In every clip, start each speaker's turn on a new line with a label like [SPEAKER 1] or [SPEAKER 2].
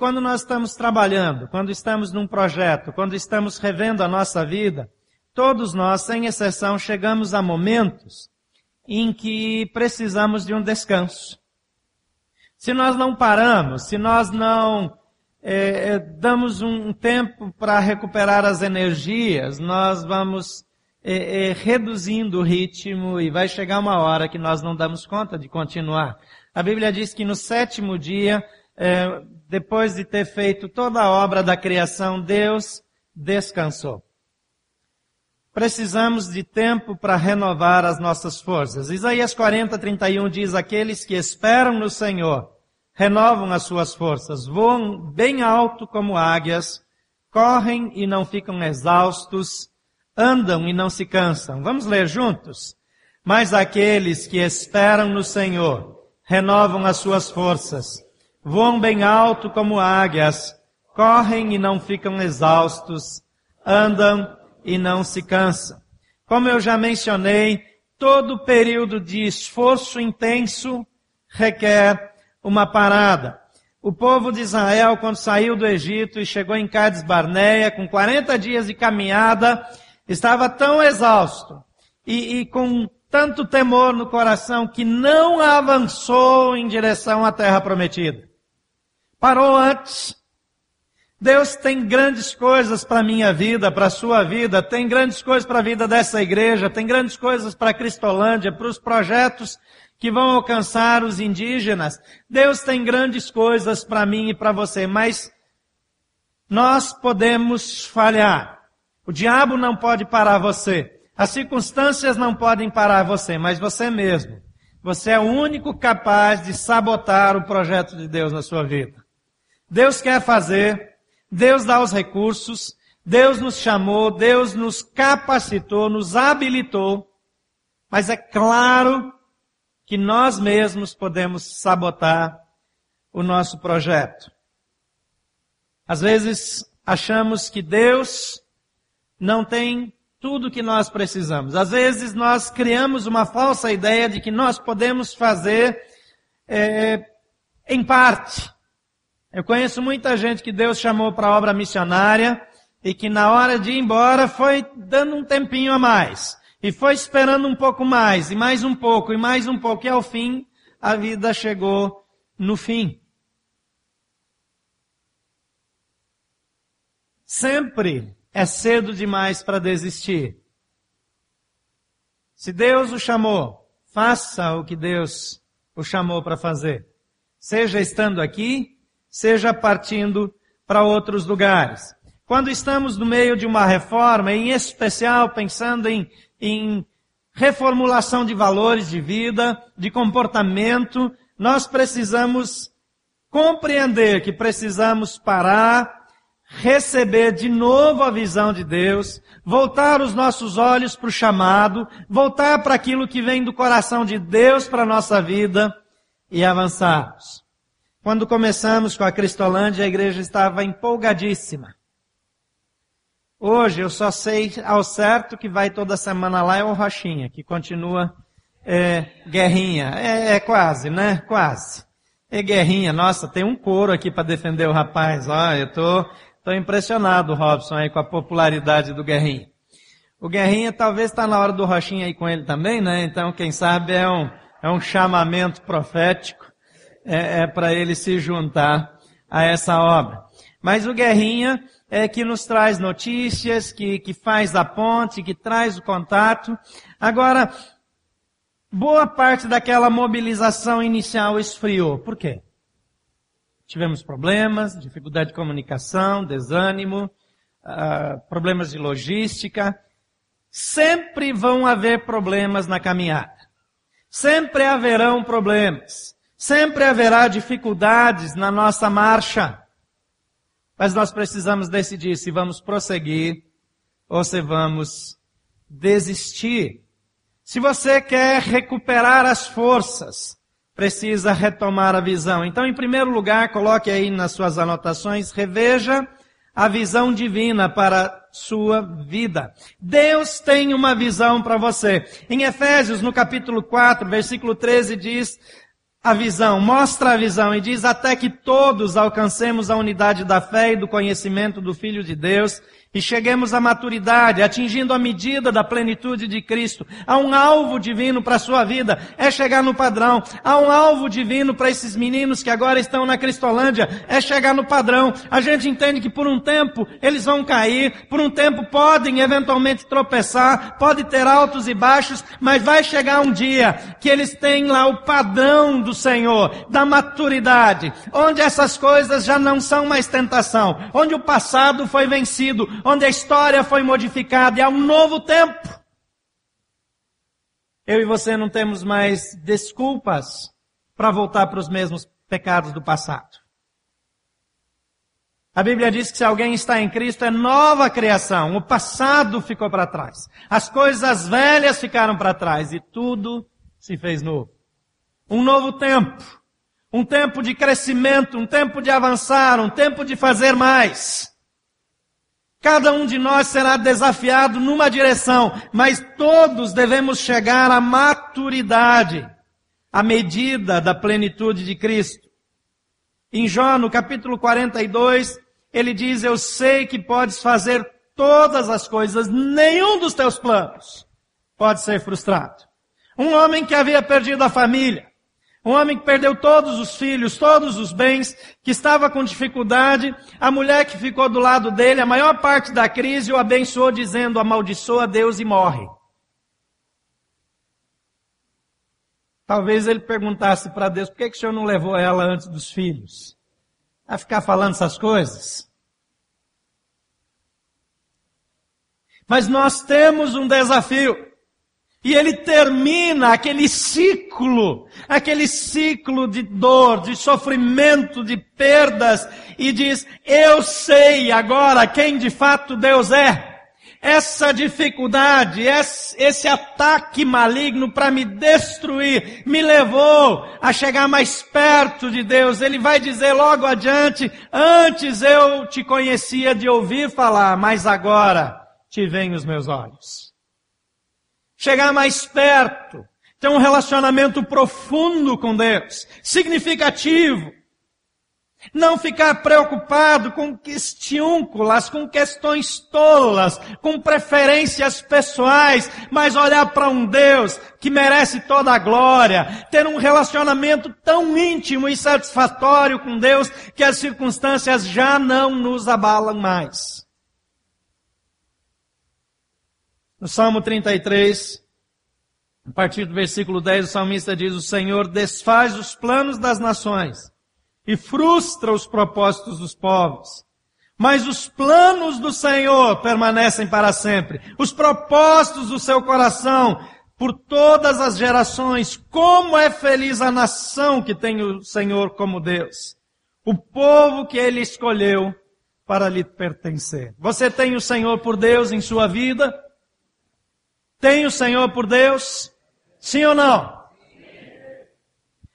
[SPEAKER 1] quando nós estamos trabalhando, quando estamos num projeto, quando estamos revendo a nossa vida, todos nós, sem exceção, chegamos a momentos em que precisamos de um descanso. Se nós não paramos, se nós não é, é damos um tempo para recuperar as energias, nós vamos é, é, reduzindo o ritmo e vai chegar uma hora que nós não damos conta de continuar. A Bíblia diz que no sétimo dia, é, depois de ter feito toda a obra da criação, Deus descansou. Precisamos de tempo para renovar as nossas forças. Isaías 40, 31 diz, aqueles que esperam no Senhor renovam as suas forças, voam bem alto como águias, correm e não ficam exaustos, andam e não se cansam. Vamos ler juntos? Mas aqueles que esperam no Senhor renovam as suas forças, voam bem alto como águias, correm e não ficam exaustos, andam e não se cansam. Como eu já mencionei, todo período de esforço intenso requer uma parada. O povo de Israel, quando saiu do Egito e chegou em Cades Barneia, com 40 dias de caminhada, estava tão exausto e, e com tanto temor no coração que não avançou em direção à terra prometida. Parou antes. Deus tem grandes coisas para a minha vida, para a sua vida, tem grandes coisas para a vida dessa igreja, tem grandes coisas para a Cristolândia, para os projetos que vão alcançar os indígenas. Deus tem grandes coisas para mim e para você, mas nós podemos falhar. O diabo não pode parar você. As circunstâncias não podem parar você, mas você mesmo. Você é o único capaz de sabotar o projeto de Deus na sua vida. Deus quer fazer, Deus dá os recursos, Deus nos chamou, Deus nos capacitou, nos habilitou, mas é claro que nós mesmos podemos sabotar o nosso projeto. Às vezes achamos que Deus não tem tudo que nós precisamos. Às vezes nós criamos uma falsa ideia de que nós podemos fazer é, em parte. Eu conheço muita gente que Deus chamou para obra missionária e que na hora de ir embora foi dando um tempinho a mais. E foi esperando um pouco mais, e mais um pouco, e mais um pouco, e ao fim, a vida chegou no fim. Sempre é cedo demais para desistir. Se Deus o chamou, faça o que Deus o chamou para fazer. Seja estando aqui, seja partindo para outros lugares. Quando estamos no meio de uma reforma, em especial pensando em em reformulação de valores de vida, de comportamento, nós precisamos compreender que precisamos parar, receber de novo a visão de Deus, voltar os nossos olhos para o chamado, voltar para aquilo que vem do coração de Deus para a nossa vida e avançarmos. Quando começamos com a Cristolândia, a igreja estava empolgadíssima. Hoje eu só sei ao certo que vai toda semana lá é o Rochinha, que continua é, guerrinha. É, é, quase, né? Quase. É guerrinha. Nossa, tem um coro aqui para defender o rapaz. Ó, eu tô, tô impressionado, Robson, aí com a popularidade do Guerrinha. O Guerrinha talvez está na hora do Rochinha aí com ele também, né? Então, quem sabe é um, é um chamamento profético é, é para ele se juntar a essa obra. Mas o Guerrinha é que nos traz notícias, que, que faz a ponte, que traz o contato. Agora, boa parte daquela mobilização inicial esfriou. Por quê? Tivemos problemas, dificuldade de comunicação, desânimo, uh, problemas de logística. Sempre vão haver problemas na caminhada. Sempre haverão problemas. Sempre haverá dificuldades na nossa marcha. Mas nós precisamos decidir se vamos prosseguir ou se vamos desistir. Se você quer recuperar as forças, precisa retomar a visão. Então, em primeiro lugar, coloque aí nas suas anotações, reveja a visão divina para sua vida. Deus tem uma visão para você. Em Efésios, no capítulo 4, versículo 13, diz, a visão, mostra a visão e diz até que todos alcancemos a unidade da fé e do conhecimento do Filho de Deus e cheguemos à maturidade, atingindo a medida da plenitude de Cristo. Há um alvo divino para a sua vida, é chegar no padrão. Há um alvo divino para esses meninos que agora estão na Cristolândia, é chegar no padrão. A gente entende que por um tempo eles vão cair, por um tempo podem eventualmente tropeçar, pode ter altos e baixos, mas vai chegar um dia que eles têm lá o padrão do Senhor, da maturidade, onde essas coisas já não são mais tentação, onde o passado foi vencido, onde a história foi modificada e há um novo tempo. Eu e você não temos mais desculpas para voltar para os mesmos pecados do passado. A Bíblia diz que se alguém está em Cristo é nova criação. O passado ficou para trás. As coisas velhas ficaram para trás e tudo se fez novo. Um novo tempo. Um tempo de crescimento, um tempo de avançar, um tempo de fazer mais. Cada um de nós será desafiado numa direção, mas todos devemos chegar à maturidade, à medida da plenitude de Cristo. Em Jó, no capítulo 42, ele diz: Eu sei que podes fazer todas as coisas, nenhum dos teus planos pode ser frustrado. Um homem que havia perdido a família, um homem que perdeu todos os filhos, todos os bens, que estava com dificuldade, a mulher que ficou do lado dele, a maior parte da crise o abençoou dizendo, amaldiçoa Deus e morre. Talvez ele perguntasse para Deus, por que, que o senhor não levou ela antes dos filhos? A ficar falando essas coisas? Mas nós temos um desafio. E ele termina aquele ciclo, aquele ciclo de dor, de sofrimento, de perdas, e diz, eu sei agora quem de fato Deus é. Essa dificuldade, esse ataque maligno para me destruir, me levou a chegar mais perto de Deus. Ele vai dizer logo adiante, antes eu te conhecia de ouvir falar, mas agora te veem os meus olhos chegar mais perto, ter um relacionamento profundo com Deus, significativo. Não ficar preocupado com questiúnculas, com questões tolas, com preferências pessoais, mas olhar para um Deus que merece toda a glória, ter um relacionamento tão íntimo e satisfatório com Deus que as circunstâncias já não nos abalam mais. No Salmo 33, a partir do versículo 10, o salmista diz: O Senhor desfaz os planos das nações e frustra os propósitos dos povos. Mas os planos do Senhor permanecem para sempre. Os propósitos do seu coração por todas as gerações. Como é feliz a nação que tem o Senhor como Deus. O povo que ele escolheu para lhe pertencer. Você tem o Senhor por Deus em sua vida? Tem o Senhor por Deus? Sim ou não?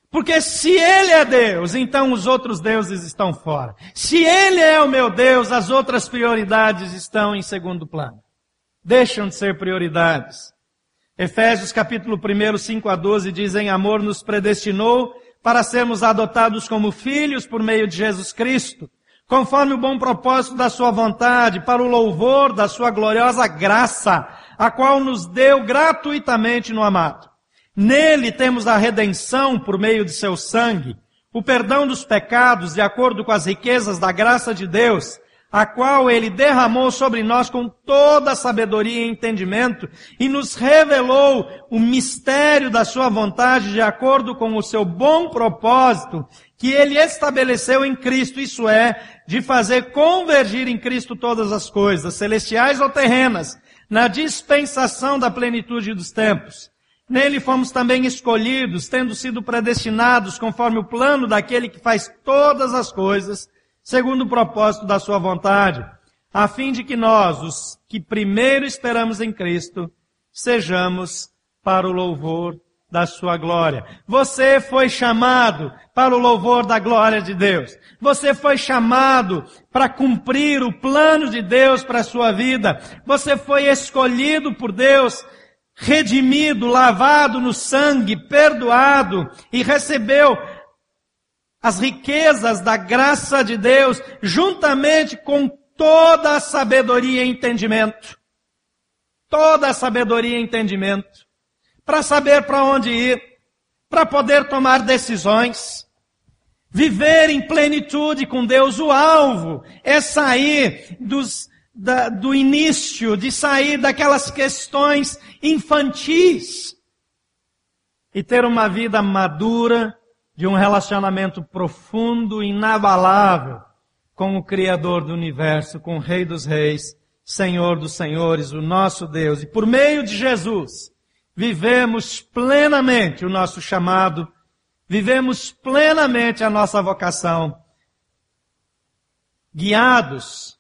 [SPEAKER 1] Porque se Ele é Deus, então os outros deuses estão fora. Se Ele é o meu Deus, as outras prioridades estão em segundo plano. Deixam de ser prioridades. Efésios capítulo 1, 5 a 12 diz, em amor nos predestinou para sermos adotados como filhos por meio de Jesus Cristo, conforme o bom propósito da sua vontade, para o louvor da sua gloriosa graça, a qual nos deu gratuitamente no amado. Nele temos a redenção por meio de seu sangue, o perdão dos pecados de acordo com as riquezas da graça de Deus, a qual ele derramou sobre nós com toda a sabedoria e entendimento e nos revelou o mistério da sua vontade de acordo com o seu bom propósito que ele estabeleceu em Cristo, isso é, de fazer convergir em Cristo todas as coisas, celestiais ou terrenas, na dispensação da plenitude dos tempos. Nele fomos também escolhidos, tendo sido predestinados conforme o plano daquele que faz todas as coisas, segundo o propósito da sua vontade, a fim de que nós, os que primeiro esperamos em Cristo, sejamos para o louvor da sua glória. Você foi chamado para o louvor da glória de Deus. Você foi chamado para cumprir o plano de Deus para a sua vida. Você foi escolhido por Deus redimido, lavado no sangue, perdoado e recebeu as riquezas da graça de Deus, juntamente com toda a sabedoria e entendimento. Toda a sabedoria e entendimento. Para saber para onde ir, para poder tomar decisões. Viver em plenitude com Deus, o alvo é sair dos, da, do início, de sair daquelas questões infantis e ter uma vida madura, de um relacionamento profundo, inabalável com o Criador do universo, com o Rei dos Reis, Senhor dos Senhores, o nosso Deus. E por meio de Jesus, vivemos plenamente o nosso chamado, vivemos plenamente a nossa vocação, guiados,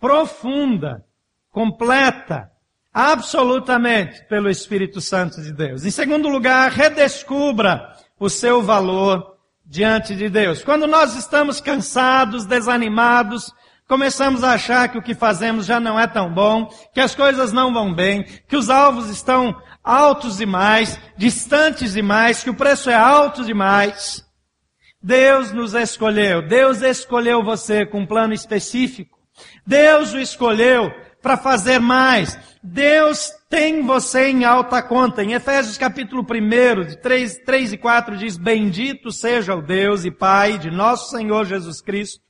[SPEAKER 1] profunda, completa, absolutamente pelo Espírito Santo de Deus. Em segundo lugar, redescubra o seu valor diante de Deus. Quando nós estamos cansados, desanimados, começamos a achar que o que fazemos já não é tão bom, que as coisas não vão bem, que os alvos estão altos demais, distantes demais, que o preço é alto demais. Deus nos escolheu, Deus escolheu você com um plano específico. Deus o escolheu para fazer mais. Deus tem você em alta conta. Em Efésios capítulo 1, de 3, 3 e 4 diz, Bendito seja o Deus e Pai de nosso Senhor Jesus Cristo,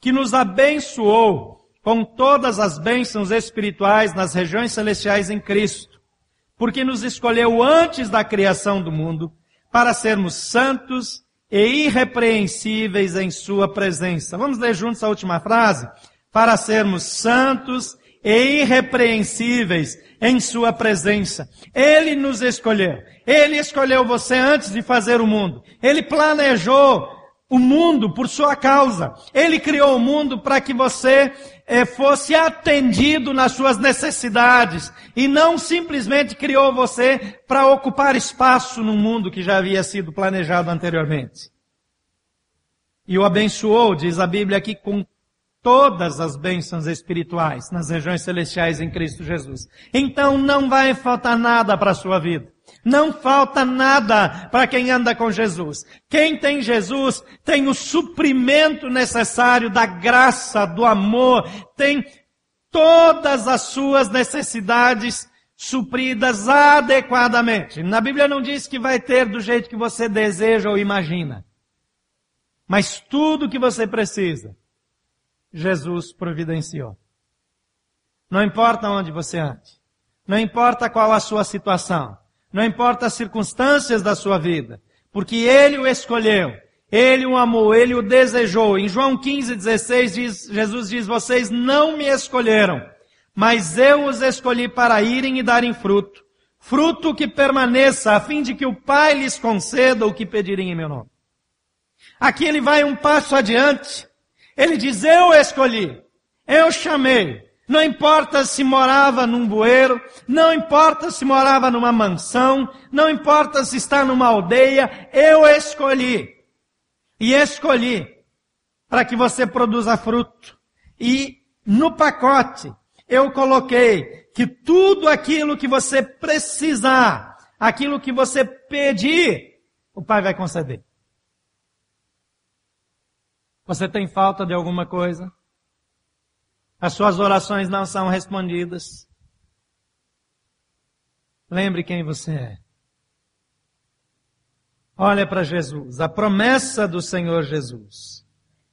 [SPEAKER 1] que nos abençoou com todas as bênçãos espirituais nas regiões celestiais em Cristo, porque nos escolheu antes da criação do mundo para sermos santos e irrepreensíveis em Sua presença. Vamos ler juntos a última frase? Para sermos santos e irrepreensíveis em Sua presença. Ele nos escolheu. Ele escolheu você antes de fazer o mundo. Ele planejou o mundo por sua causa. Ele criou o mundo para que você eh, fosse atendido nas suas necessidades e não simplesmente criou você para ocupar espaço no mundo que já havia sido planejado anteriormente. E o abençoou, diz a Bíblia aqui, com todas as bênçãos espirituais nas regiões celestiais em Cristo Jesus. Então não vai faltar nada para a sua vida. Não falta nada para quem anda com Jesus. Quem tem Jesus tem o suprimento necessário da graça, do amor, tem todas as suas necessidades supridas adequadamente. Na Bíblia não diz que vai ter do jeito que você deseja ou imagina. Mas tudo que você precisa Jesus providenciou. Não importa onde você ande. Não importa qual a sua situação. Não importa as circunstâncias da sua vida. Porque Ele o escolheu. Ele o amou. Ele o desejou. Em João 15, 16, diz, Jesus diz, vocês não me escolheram, mas eu os escolhi para irem e darem fruto. Fruto que permaneça, a fim de que o Pai lhes conceda o que pedirem em meu nome. Aqui ele vai um passo adiante. Ele diz, eu escolhi, eu chamei. Não importa se morava num bueiro, não importa se morava numa mansão, não importa se está numa aldeia, eu escolhi. E escolhi para que você produza fruto. E no pacote eu coloquei que tudo aquilo que você precisar, aquilo que você pedir, o Pai vai conceder. Você tem falta de alguma coisa? As suas orações não são respondidas? Lembre quem você é. Olha para Jesus. A promessa do Senhor Jesus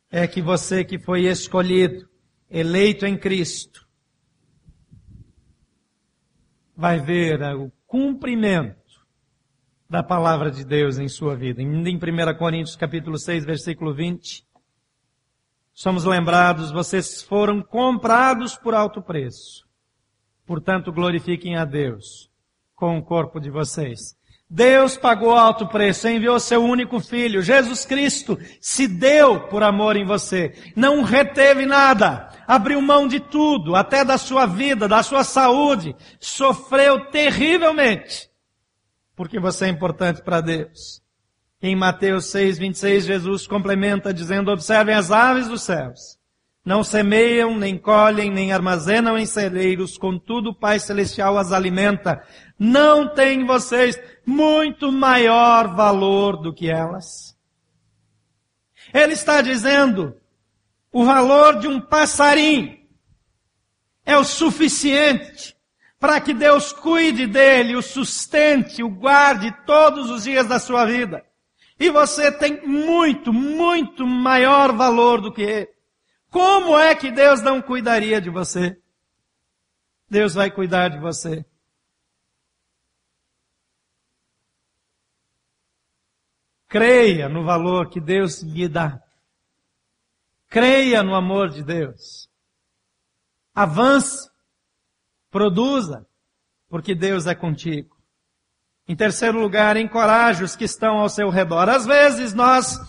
[SPEAKER 1] é que você que foi escolhido, eleito em Cristo, vai ver o cumprimento da palavra de Deus em sua vida. Em 1 Coríntios capítulo 6, versículo 20, somos lembrados, vocês foram comprados por alto preço. Portanto, glorifiquem a Deus com o corpo de vocês. Deus pagou alto preço, enviou seu único filho, Jesus Cristo, se deu por amor em você. Não reteve nada, abriu mão de tudo, até da sua vida, da sua saúde, sofreu terrivelmente, porque você é importante para Deus. Em Mateus 6, 26, Jesus complementa dizendo, observem as aves dos céus. Não semeiam, nem colhem, nem armazenam em celeiros, contudo o Pai Celestial as alimenta. Não têm vocês muito maior valor do que elas? Ele está dizendo, o valor de um passarinho é o suficiente para que Deus cuide dele, o sustente, o guarde todos os dias da sua vida. E você tem muito, muito maior valor do que ele. Como é que Deus não cuidaria de você? Deus vai cuidar de você. Creia no valor que Deus lhe dá. Creia no amor de Deus. Avance. Produza. Porque Deus é contigo. Em terceiro lugar, encoraje os que estão ao seu redor. Às vezes nós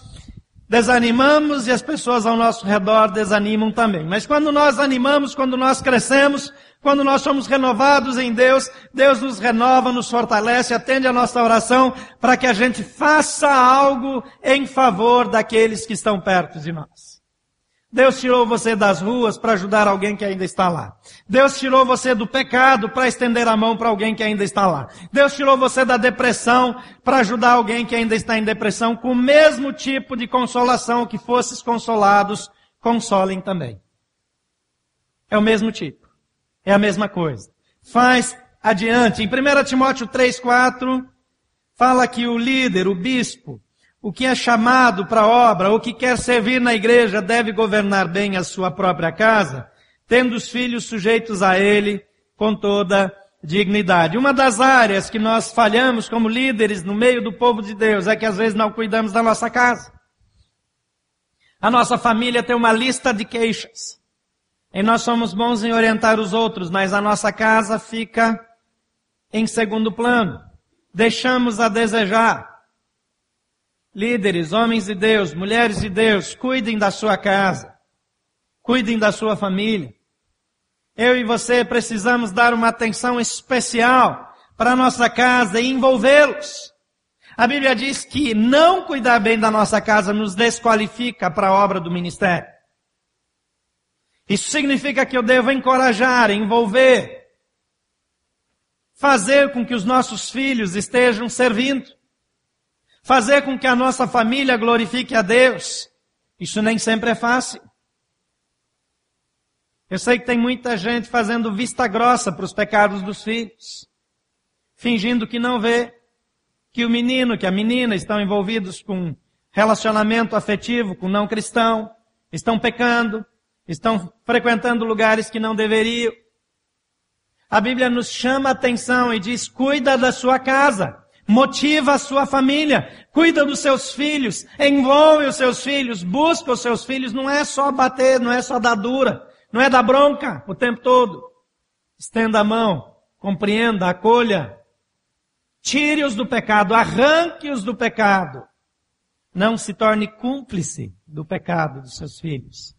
[SPEAKER 1] desanimamos e as pessoas ao nosso redor desanimam também. Mas quando nós animamos, quando nós crescemos, quando nós somos renovados em Deus, Deus nos renova, nos fortalece, atende a nossa oração para que a gente faça algo em favor daqueles que estão perto de nós. Deus tirou você das ruas para ajudar alguém que ainda está lá. Deus tirou você do pecado para estender a mão para alguém que ainda está lá. Deus tirou você da depressão para ajudar alguém que ainda está em depressão com o mesmo tipo de consolação que fosses consolados, consolem também. É o mesmo tipo. É a mesma coisa. Faz adiante. Em 1 Timóteo 3, 4, fala que o líder, o bispo, o que é chamado para a obra, o que quer servir na igreja, deve governar bem a sua própria casa, tendo os filhos sujeitos a ele com toda dignidade. Uma das áreas que nós falhamos como líderes no meio do povo de Deus é que às vezes não cuidamos da nossa casa. A nossa família tem uma lista de queixas. E nós somos bons em orientar os outros, mas a nossa casa fica em segundo plano. Deixamos a desejar. Líderes, homens de Deus, mulheres de Deus, cuidem da sua casa. Cuidem da sua família. Eu e você precisamos dar uma atenção especial para a nossa casa e envolvê-los. A Bíblia diz que não cuidar bem da nossa casa nos desqualifica para a obra do ministério. Isso significa que eu devo encorajar, envolver, fazer com que os nossos filhos estejam servindo fazer com que a nossa família glorifique a Deus. Isso nem sempre é fácil. Eu sei que tem muita gente fazendo vista grossa para os pecados dos filhos, fingindo que não vê que o menino, que a menina estão envolvidos com relacionamento afetivo com não cristão, estão pecando, estão frequentando lugares que não deveriam. A Bíblia nos chama a atenção e diz: cuida da sua casa motiva a sua família, cuida dos seus filhos, envolve os seus filhos, busca os seus filhos, não é só bater, não é só dar dura, não é dar bronca o tempo todo. Estenda a mão, compreenda, acolha, tire-os do pecado, arranque-os do pecado. Não se torne cúmplice do pecado dos seus filhos.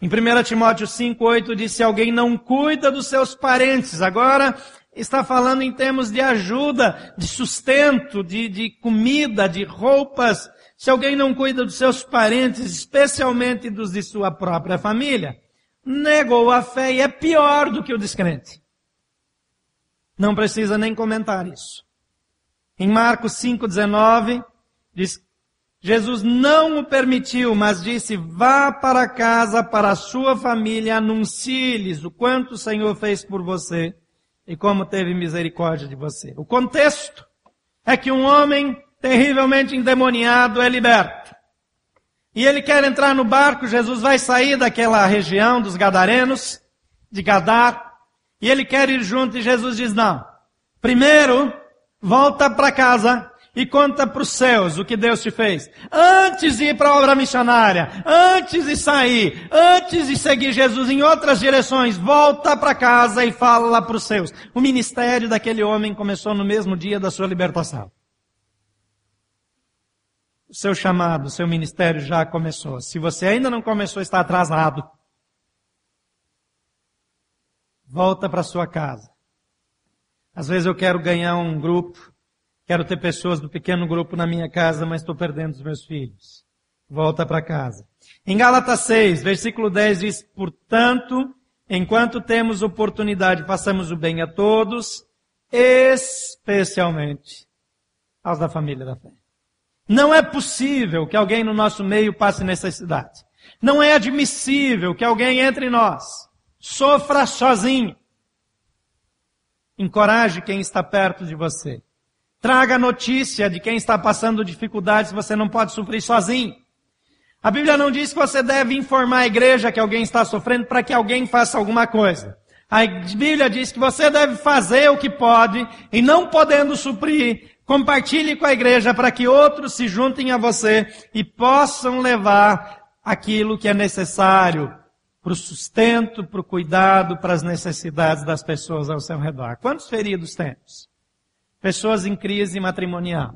[SPEAKER 1] Em 1 Timóteo 5, 8 diz, se alguém não cuida dos seus parentes, agora está falando em termos de ajuda, de sustento, de, de comida, de roupas. Se alguém não cuida dos seus parentes, especialmente dos de sua própria família, negou a fé e é pior do que o descrente. Não precisa nem comentar isso. Em Marcos 5,19, diz, Jesus não o permitiu, mas disse, vá para casa, para a sua família, anuncie-lhes o quanto o Senhor fez por você e como teve misericórdia de você. O contexto é que um homem terrivelmente endemoniado é liberto. E ele quer entrar no barco, Jesus vai sair daquela região dos Gadarenos, de Gadar, e ele quer ir junto e Jesus diz não. Primeiro, volta para casa e conta para os céus o que Deus te fez. Antes de ir para a obra missionária, antes de sair, antes de seguir Jesus em outras direções, volta para casa e fala lá para os céus. O ministério daquele homem começou no mesmo dia da sua libertação. O seu chamado, o seu ministério já começou. Se você ainda não começou, está atrasado. Volta para sua casa. Às vezes eu quero ganhar um grupo Quero ter pessoas do pequeno grupo na minha casa, mas estou perdendo os meus filhos. Volta para casa. Em Gálatas 6, versículo 10 diz, portanto, enquanto temos oportunidade, façamos o bem a todos, especialmente aos da família da fé. Não é possível que alguém no nosso meio passe necessidade. Não é admissível que alguém entre nós sofra sozinho. Encoraje quem está perto de você. Traga notícia de quem está passando dificuldades, você não pode sofrer sozinho. A Bíblia não diz que você deve informar a igreja que alguém está sofrendo para que alguém faça alguma coisa. A Bíblia diz que você deve fazer o que pode e não podendo suprir, compartilhe com a igreja para que outros se juntem a você e possam levar aquilo que é necessário para o sustento, para o cuidado, para as necessidades das pessoas ao seu redor. Quantos feridos temos? Pessoas em crise matrimonial,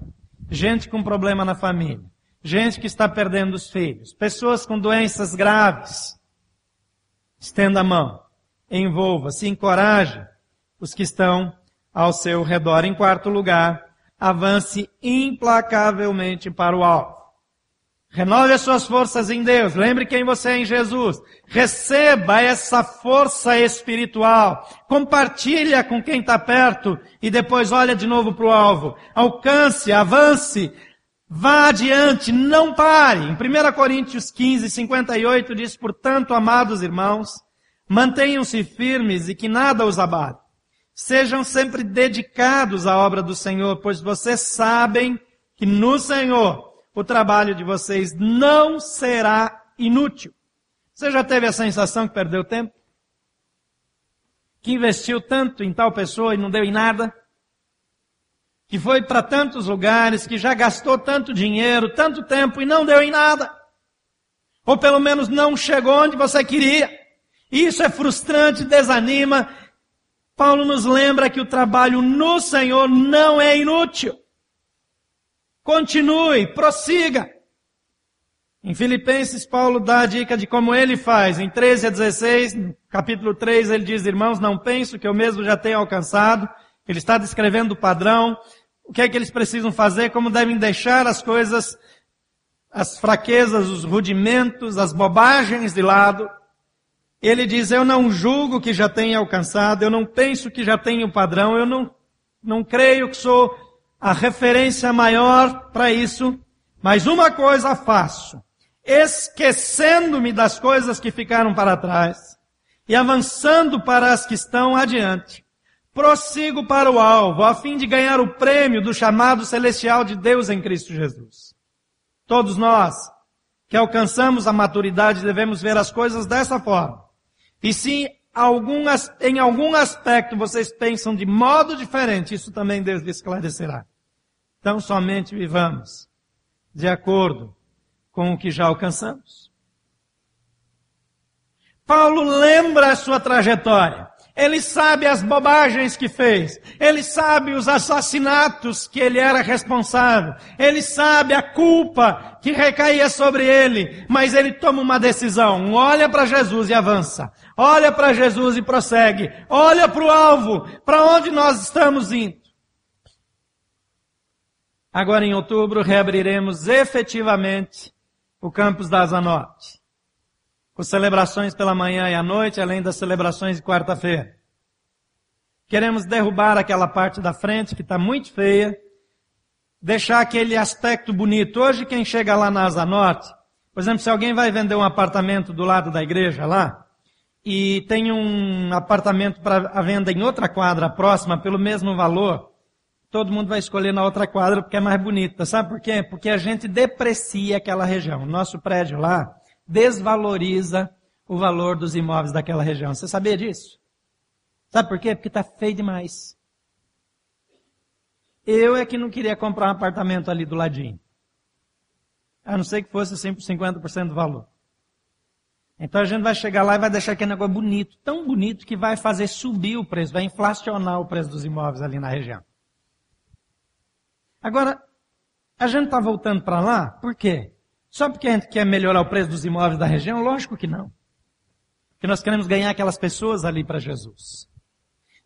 [SPEAKER 1] gente com problema na família, gente que está perdendo os filhos, pessoas com doenças graves. Estenda a mão, envolva-se, encoraje os que estão ao seu redor. Em quarto lugar, avance implacavelmente para o alvo. Renove as suas forças em Deus. Lembre quem você é em Jesus. Receba essa força espiritual. Compartilha com quem está perto e depois olha de novo para o alvo. Alcance, avance, Vá adiante, não pare. Em 1 Coríntios 15, 58 diz, portanto, amados irmãos, mantenham-se firmes e que nada os abate. Sejam sempre dedicados à obra do Senhor, pois vocês sabem que no Senhor o trabalho de vocês não será inútil. Você já teve a sensação que perdeu tempo? Que investiu tanto em tal pessoa e não deu em nada? que foi para tantos lugares, que já gastou tanto dinheiro, tanto tempo e não deu em nada. Ou pelo menos não chegou onde você queria. Isso é frustrante, desanima. Paulo nos lembra que o trabalho no Senhor não é inútil. Continue, prossiga. Em Filipenses, Paulo dá a dica de como ele faz. Em 13 a 16, capítulo 3, ele diz, irmãos, não penso que eu mesmo já tenha alcançado. Ele está descrevendo o padrão o que é que eles precisam fazer, como devem deixar as coisas, as fraquezas, os rudimentos, as bobagens de lado. Ele diz, eu não julgo que já tenha alcançado, eu não penso que já tenho padrão, eu não, não creio que sou a referência maior para isso, mas uma coisa faço, esquecendo-me das coisas que ficaram para trás e avançando para as que estão adiante prossigo para o alvo, a fim de ganhar o prêmio do chamado celestial de Deus em Cristo Jesus. Todos nós que alcançamos a maturidade devemos ver as coisas dessa forma. E se algum, em algum aspecto vocês pensam de modo diferente, isso também Deus esclarecerá. Então somente vivamos de acordo com o que já alcançamos. Paulo lembra a sua trajetória. Ele sabe as bobagens que fez. Ele sabe os assassinatos que ele era responsável. Ele sabe a culpa que recaía sobre ele. Mas ele toma uma decisão. Olha para Jesus e avança. Olha para Jesus e prossegue. Olha para o alvo. Para onde nós estamos indo. Agora em outubro reabriremos efetivamente o campus da Asa Norte com celebrações pela manhã e à noite, além das celebrações de quarta-feira. Queremos derrubar aquela parte da frente que está muito feia, deixar aquele aspecto bonito. Hoje quem chega lá na Asa Norte, por exemplo, se alguém vai vender um apartamento do lado da igreja lá, e tem um apartamento para venda em outra quadra próxima pelo mesmo valor, todo mundo vai escolher na outra quadra porque é mais bonita. Sabe por quê? Porque a gente deprecia aquela região. Nosso prédio lá, desvaloriza o valor dos imóveis daquela região. Você sabia disso? Sabe por quê? Porque está feio demais. Eu é que não queria comprar um apartamento ali do ladinho. A não ser que fosse 50% do valor. Então a gente vai chegar lá e vai deixar aquele negócio bonito, tão bonito que vai fazer subir o preço, vai inflacionar o preço dos imóveis ali na região. Agora, a gente está voltando para lá, por quê? Só porque a gente quer melhorar o preço dos imóveis da região? Lógico que não. Porque nós queremos ganhar aquelas pessoas ali para Jesus.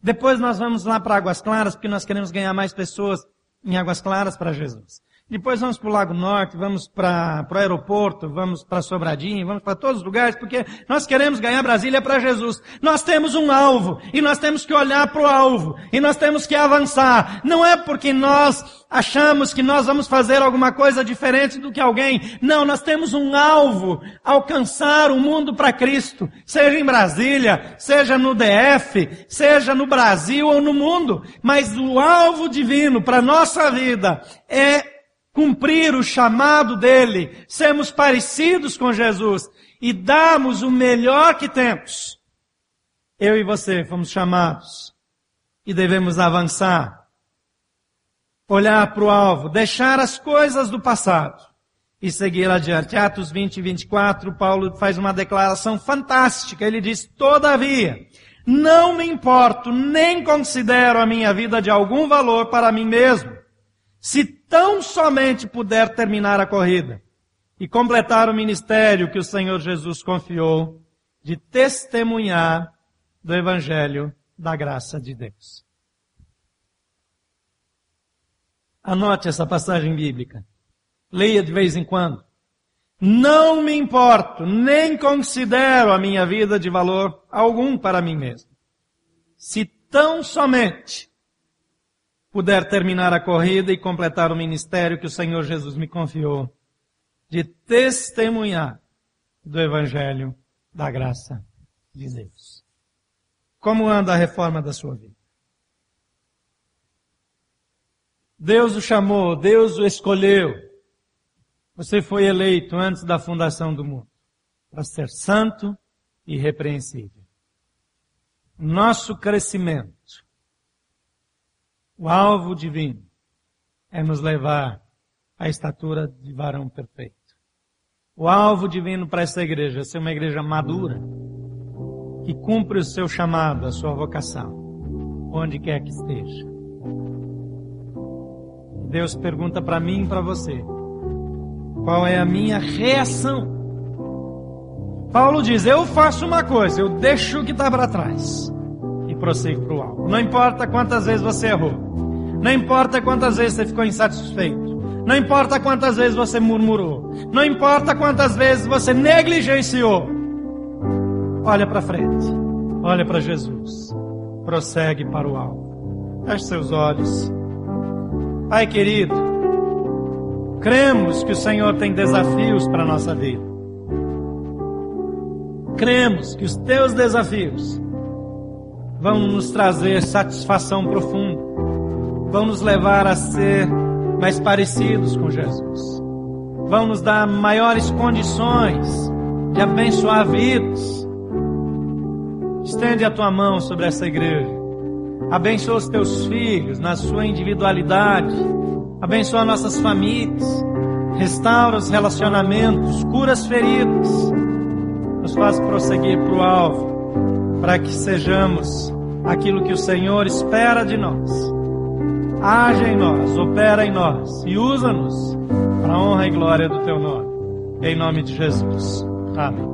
[SPEAKER 1] Depois nós vamos lá para Águas Claras, porque nós queremos ganhar mais pessoas em Águas Claras para Jesus. Depois vamos para o Lago Norte, vamos para o aeroporto, vamos para Sobradinho, vamos para todos os lugares, porque nós queremos ganhar Brasília para Jesus. Nós temos um alvo, e nós temos que olhar para o alvo, e nós temos que avançar. Não é porque nós achamos que nós vamos fazer alguma coisa diferente do que alguém. Não, nós temos um alvo, alcançar o mundo para Cristo. Seja em Brasília, seja no DF, seja no Brasil ou no mundo. Mas o alvo divino para nossa vida é cumprir o chamado dele, sermos parecidos com Jesus e darmos o melhor que temos. Eu e você fomos chamados e devemos avançar, olhar para o alvo, deixar as coisas do passado e seguir adiante. Atos 20 e 24, Paulo faz uma declaração fantástica. Ele diz, todavia, não me importo, nem considero a minha vida de algum valor para mim mesmo. Se tão somente puder terminar a corrida e completar o ministério que o Senhor Jesus confiou de testemunhar do Evangelho da graça de Deus. Anote essa passagem bíblica. Leia de vez em quando. Não me importo, nem considero a minha vida de valor algum para mim mesmo. Se tão somente puder terminar a corrida e completar o ministério que o Senhor Jesus me confiou, de testemunhar do Evangelho da graça de Deus. Como anda a reforma da sua vida? Deus o chamou, Deus o escolheu. Você foi eleito antes da fundação do mundo para ser santo e irrepreensível. Nosso crescimento o alvo divino é nos levar à estatura de varão perfeito. O alvo divino para essa igreja é ser uma igreja madura, que cumpre o seu chamado, a sua vocação, onde quer que esteja. Deus pergunta para mim e para você, qual é a minha reação? Paulo diz, eu faço uma coisa, eu deixo o que está para trás prossigo para o alvo. Não importa quantas vezes você errou. Não importa quantas vezes você ficou insatisfeito. Não importa quantas vezes você murmurou. Não importa quantas vezes você negligenciou. Olha para frente. Olha para Jesus. Prossegue para o alvo. Feche seus olhos. Pai querido, cremos que o Senhor tem desafios para a nossa vida. Cremos que os teus desafios vão nos trazer satisfação profunda, vão nos levar a ser mais parecidos com Jesus, vão nos dar maiores condições de abençoar vidas. Estende a tua mão sobre essa igreja. Abençoa os teus filhos na sua individualidade. Abençoa nossas famílias. Restaura os relacionamentos. Cura as feridas. Nos faz prosseguir para o alvo. Para que sejamos aquilo que o Senhor espera de nós. Age em nós, opera em nós e usa-nos para a honra e glória do teu nome. Em nome de Jesus. Amém.